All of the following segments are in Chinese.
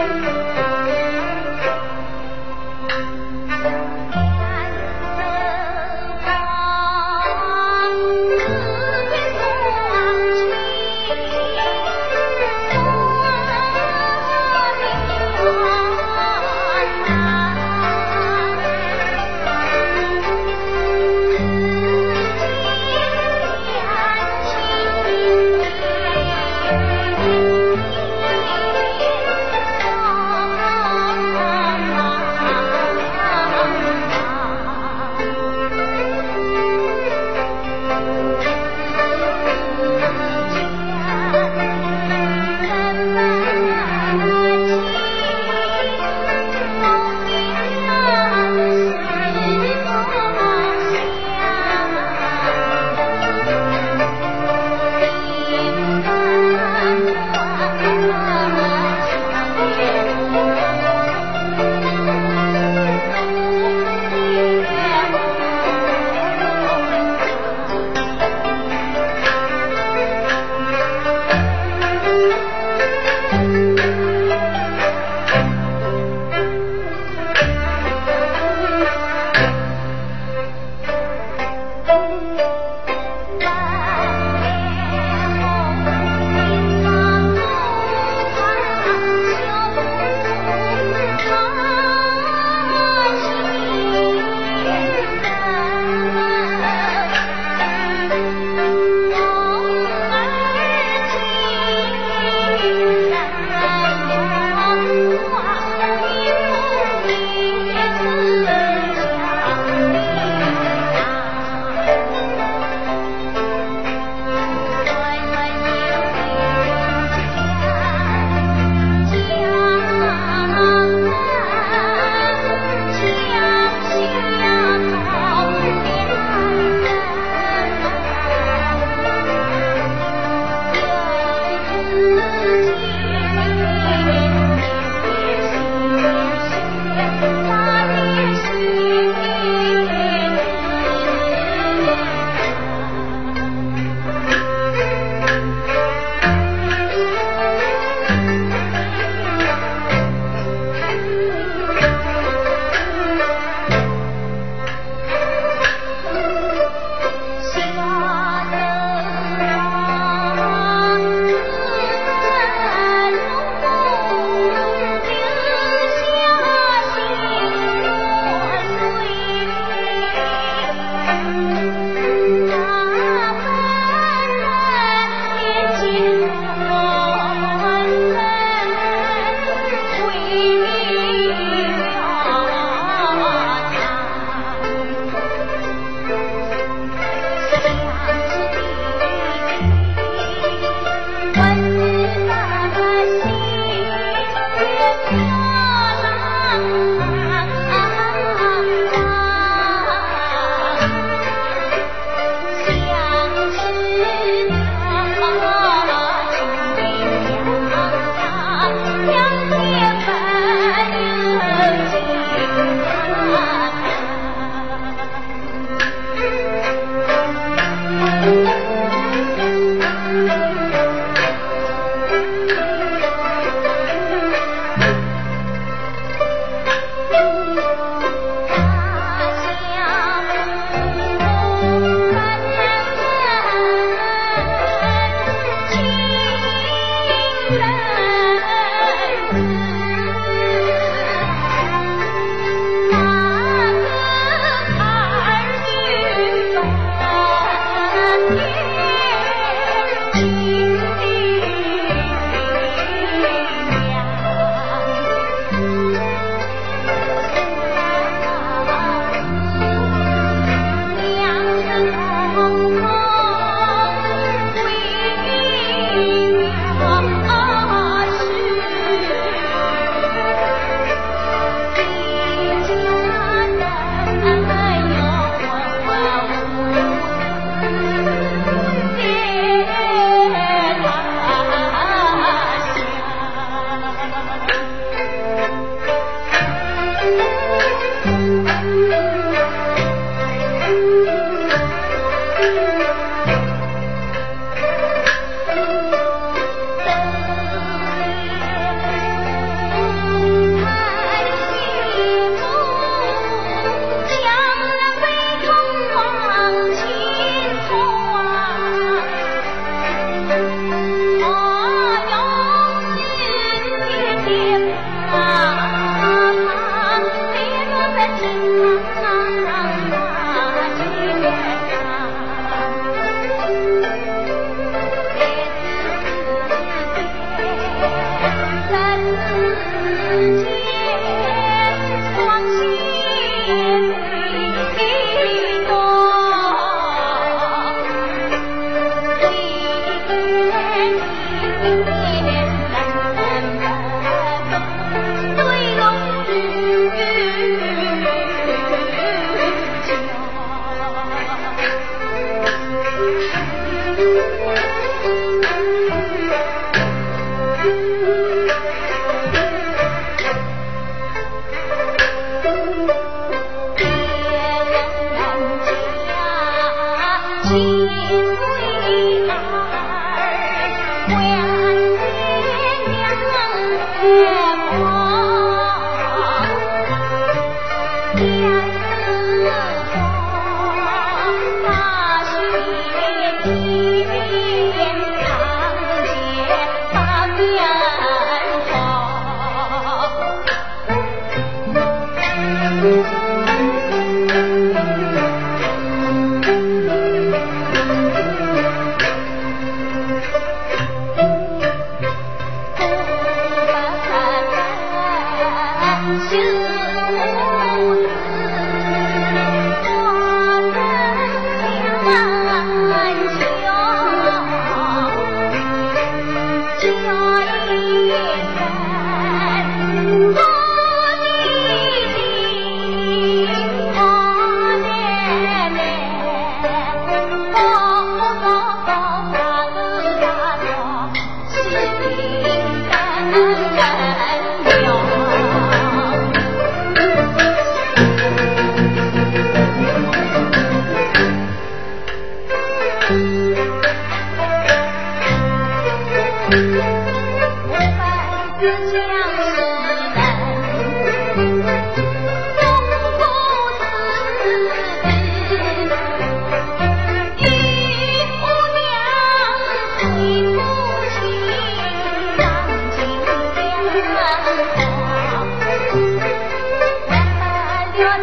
Música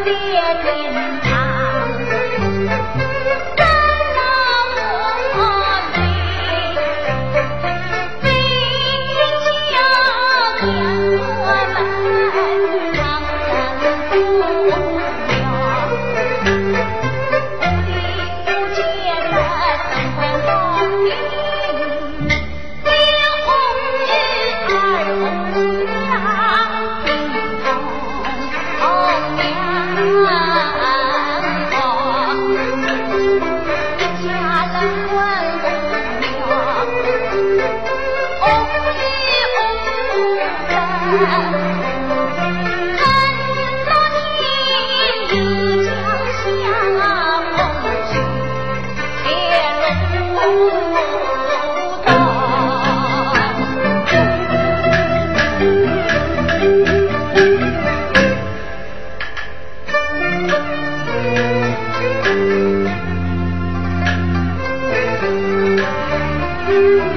无 Thank you.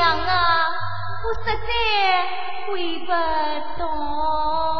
娘啊，我实在回不动。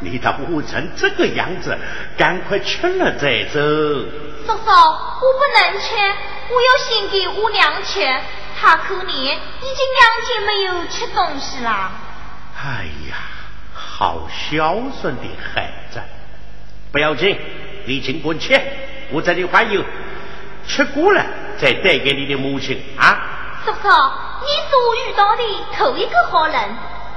你倒捂成这个样子，赶快吃了再走。叔叔，我不能吃，我要先给我娘吃。她可怜，已经两天没有吃东西了。哎呀，好孝顺的孩子，不要紧，你尽管吃，我这里还有，吃过了。再带给你的母亲啊！叔叔，你是我遇到的头一个好人，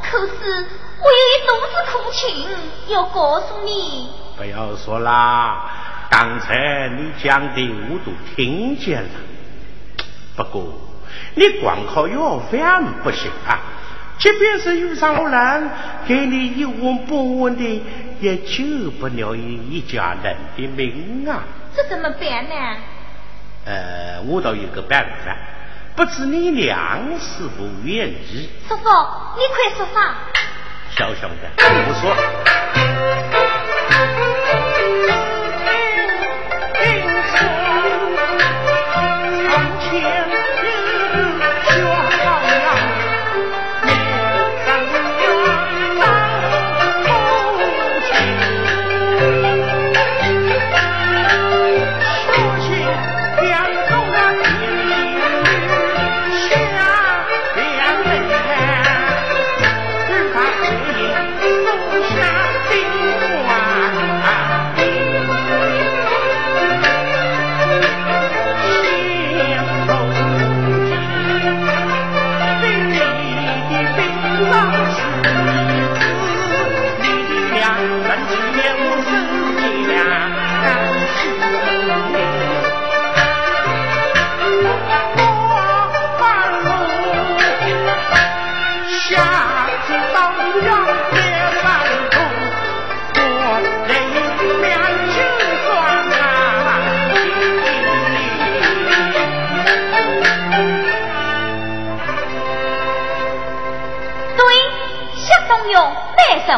可是我有一肚子苦情要告诉你。不要说啦，刚才你讲的我都听见了。不过你光靠要饭不行啊，即便是遇上好人，给你一文不问的，也救不了你一家人的命啊！这怎么办呢？呃，我倒有个办法，不知你娘是否愿意？叔叔，你快说啥？小小的。你不说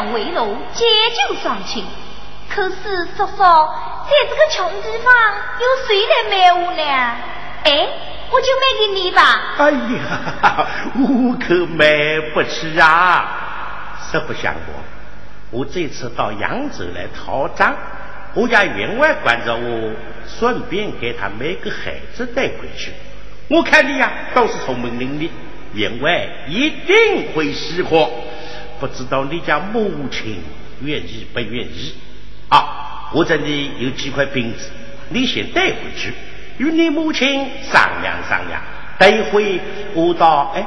为奴解救双亲，可是叔叔，在这个穷地方，有谁来买我呢？哎，我就卖给你吧。哎呀，我可买不起啊！实不相瞒，我这次到扬州来讨账，我家员外管着我，顺便给他买个孩子带回去。我看你呀，倒是聪明伶俐，员外一定会喜欢。不知道你家母亲愿意不愿意？啊，我这里有几块饼子，你先带回去，与你母亲商量商量。等会我到，哎，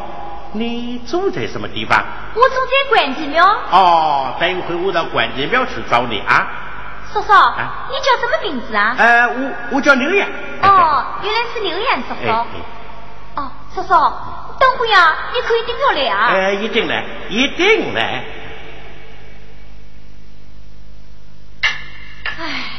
你住在什么地方？我住在关帝庙。哦，等会我到关帝庙去找你啊。叔叔，啊你叫什么名字啊？呃，我我叫刘洋。哦，原来是刘洋叔叔。哦，叔叔。等姑娘，你可以顶着来啊！哎、呃，一定来，一定来。哎。